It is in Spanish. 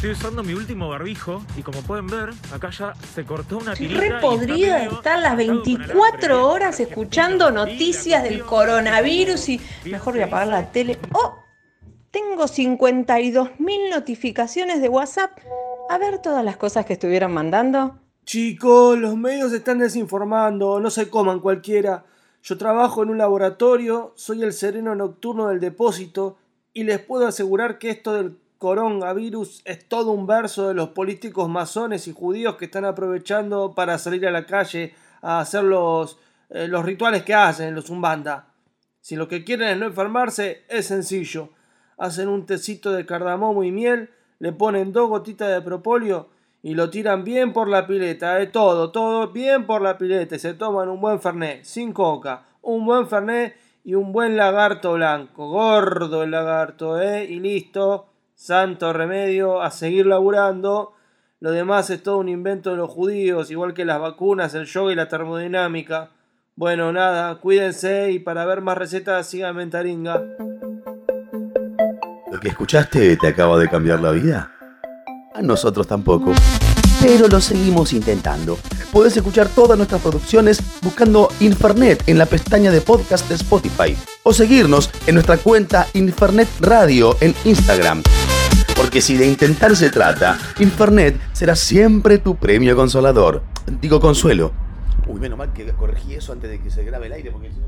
Estoy usando mi último barbijo y como pueden ver, acá ya se cortó una tirita. re podrida estar las atado con alambre. 24 horas escuchando noticias del coronavirus y mejor voy a apagar la tele. ¡Oh! Tengo 52.000 notificaciones de WhatsApp. A ver todas las cosas que estuvieron mandando. Chicos, los medios están desinformando, no se coman cualquiera. Yo trabajo en un laboratorio, soy el sereno nocturno del depósito y les puedo asegurar que esto del coronavirus es todo un verso de los políticos masones y judíos que están aprovechando para salir a la calle a hacer los, eh, los rituales que hacen los Umbanda. Si lo que quieren es no enfermarse, es sencillo. Hacen un tecito de cardamomo y miel, le ponen dos gotitas de propóleo y lo tiran bien por la pileta, de todo, todo bien por la pileta. Se toman un buen fernet, sin coca, un buen fernet y un buen lagarto blanco. Gordo el lagarto, ¿eh? Y listo. Santo remedio, a seguir laburando. Lo demás es todo un invento de los judíos, igual que las vacunas, el yoga y la termodinámica. Bueno, nada, cuídense y para ver más recetas síganme en Taringa. ¿Lo que escuchaste te acaba de cambiar la vida? A nosotros tampoco. Pero lo seguimos intentando. Puedes escuchar todas nuestras producciones buscando Infernet en la pestaña de podcast de Spotify o seguirnos en nuestra cuenta Infernet Radio en Instagram. Porque si de intentar se trata, Infernet será siempre tu premio consolador. Digo consuelo. Uy, menos mal que corregí eso antes de que se grabe el aire porque si no...